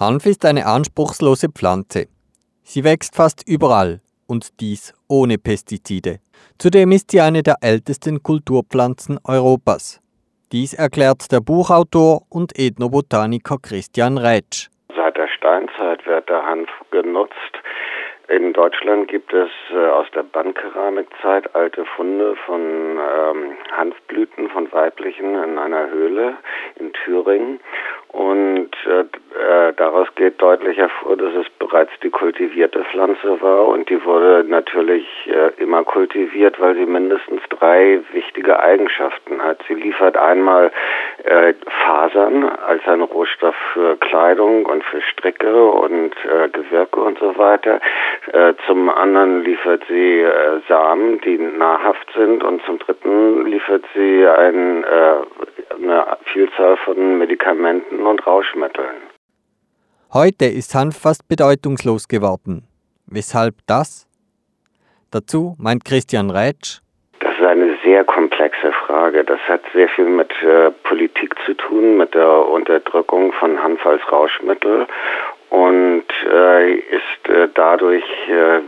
Hanf ist eine anspruchslose Pflanze. Sie wächst fast überall und dies ohne Pestizide. Zudem ist sie eine der ältesten Kulturpflanzen Europas. Dies erklärt der Buchautor und Ethnobotaniker Christian Rätsch. Seit der Steinzeit wird der Hanf genutzt. In Deutschland gibt es äh, aus der Bandkeramikzeit alte Funde von ähm, Hanfblüten von weiblichen in einer Höhle in Thüringen. Und äh, äh, daraus geht deutlich hervor, dass es bereits die kultivierte Pflanze war und die wurde natürlich äh, immer kultiviert, weil sie mindestens drei wichtige Eigenschaften hat. Sie liefert einmal äh, Fasern als ein Rohstoff für Kleidung und für Stricke und äh, Gewirke und so weiter. Äh, zum anderen liefert sie äh, Samen, die nahrhaft sind und zum dritten liefert sie ein, äh, eine Vielzahl von Medikamenten und Rauschmitteln. Heute ist Hanf fast bedeutungslos geworden. Weshalb das? Dazu meint Christian Rätsch. Das ist eine sehr komplexe Frage. Das hat sehr viel mit äh, Politik zu tun, mit der Unterdrückung von Hanf als Rauschmittel und äh, ist äh, dadurch äh,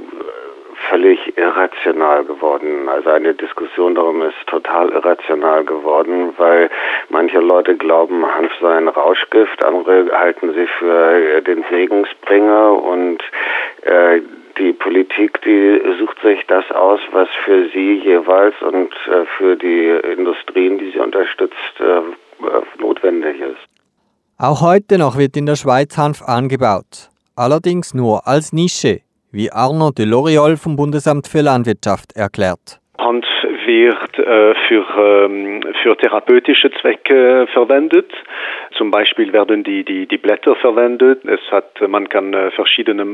völlig irrational geworden. Also eine Diskussion darum ist total irrational geworden, weil manche Leute glauben, Hanf sei ein Rauschgift, andere halten sie für äh, den Segensbringer und äh, Politik, die sucht sich das aus, was für sie jeweils und äh, für die Industrien, die sie unterstützt, äh, notwendig ist. Auch heute noch wird in der Schweiz Hanf angebaut, allerdings nur als Nische wie Arno de Loriol vom Bundesamt für Landwirtschaft erklärt. Hanf wird äh, für, ähm, für therapeutische Zwecke verwendet. Zum Beispiel werden die, die, die Blätter verwendet. Es hat, man kann äh, verschiedene,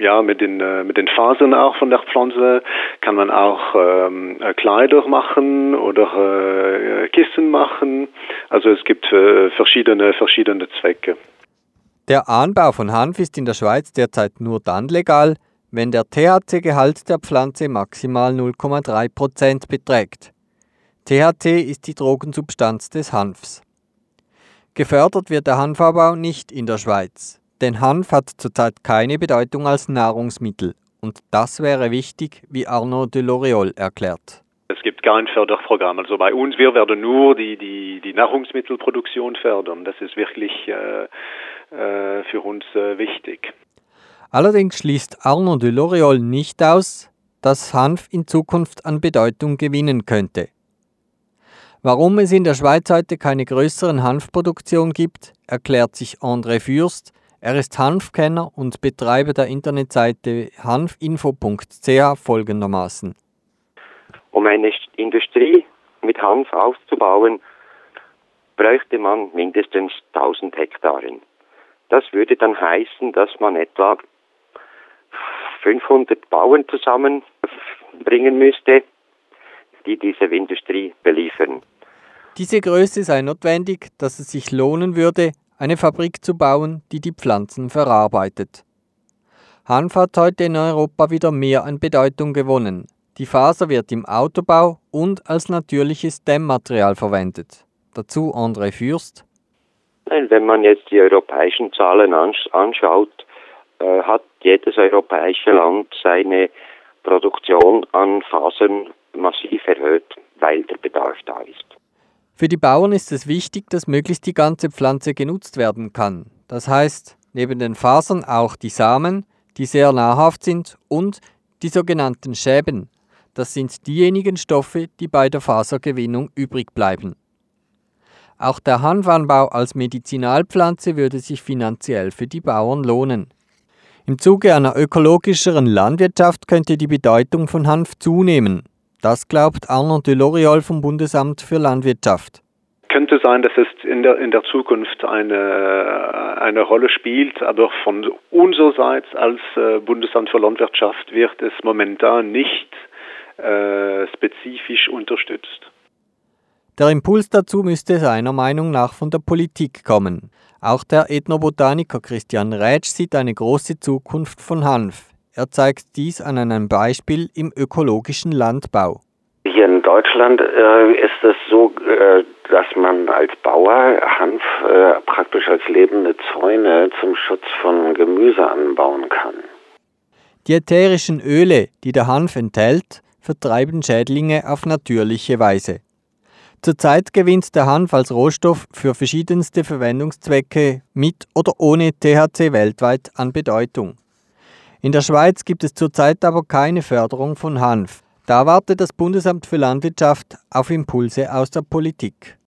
ja, mit den, äh, mit den Fasern auch von der Pflanze kann man auch ähm, äh, Kleider machen oder äh, Kissen machen. Also es gibt äh, verschiedene, verschiedene Zwecke. Der Anbau von Hanf ist in der Schweiz derzeit nur dann legal, wenn der THC-Gehalt der Pflanze maximal 0,3% beträgt. THC ist die Drogensubstanz des Hanfs. Gefördert wird der Hanfabbau nicht in der Schweiz, denn Hanf hat zurzeit keine Bedeutung als Nahrungsmittel und das wäre wichtig, wie Arnaud de Loriol erklärt. Es gibt kein Förderprogramm. Also bei uns, wir werden nur die, die, die Nahrungsmittelproduktion fördern. Das ist wirklich äh, äh, für uns äh, wichtig. Allerdings schließt Arnaud de Loriol nicht aus, dass Hanf in Zukunft an Bedeutung gewinnen könnte. Warum es in der Schweiz heute keine größeren Hanfproduktion gibt, erklärt sich André Fürst. Er ist Hanfkenner und Betreiber der Internetseite hanfinfo.ch folgendermaßen. Um eine Industrie mit Hanf aufzubauen, bräuchte man mindestens 1000 Hektaren. Das würde dann heißen, dass man etwa 500 Bauern zusammenbringen müsste, die diese Industrie beliefern. Diese Größe sei notwendig, dass es sich lohnen würde, eine Fabrik zu bauen, die die Pflanzen verarbeitet. Hanf hat heute in Europa wieder mehr an Bedeutung gewonnen. Die Faser wird im Autobau und als natürliches Dämmmaterial verwendet. Dazu André Fürst. Wenn man jetzt die europäischen Zahlen anschaut, äh, hat jedes europäische Land seine Produktion an Fasern massiv erhöht, weil der Bedarf da ist. Für die Bauern ist es wichtig, dass möglichst die ganze Pflanze genutzt werden kann. Das heißt, neben den Fasern auch die Samen, die sehr nahrhaft sind, und die sogenannten Schäben. Das sind diejenigen Stoffe, die bei der Fasergewinnung übrig bleiben. Auch der Hanfanbau als Medizinalpflanze würde sich finanziell für die Bauern lohnen. Im Zuge einer ökologischeren Landwirtschaft könnte die Bedeutung von Hanf zunehmen. Das glaubt Arnaud de Loriol vom Bundesamt für Landwirtschaft. Könnte sein, dass es in der, in der Zukunft eine, eine Rolle spielt, aber von unsererseits als äh, Bundesamt für Landwirtschaft wird es momentan nicht äh, spezifisch unterstützt. Der Impuls dazu müsste seiner Meinung nach von der Politik kommen. Auch der Ethnobotaniker Christian Rätsch sieht eine große Zukunft von Hanf. Er zeigt dies an einem Beispiel im ökologischen Landbau. Hier in Deutschland äh, ist es so, äh, dass man als Bauer Hanf äh, praktisch als lebende Zäune zum Schutz von Gemüse anbauen kann. Die ätherischen Öle, die der Hanf enthält, vertreiben Schädlinge auf natürliche Weise. Zurzeit gewinnt der Hanf als Rohstoff für verschiedenste Verwendungszwecke mit oder ohne THC weltweit an Bedeutung. In der Schweiz gibt es zurzeit aber keine Förderung von Hanf. Da wartet das Bundesamt für Landwirtschaft auf Impulse aus der Politik.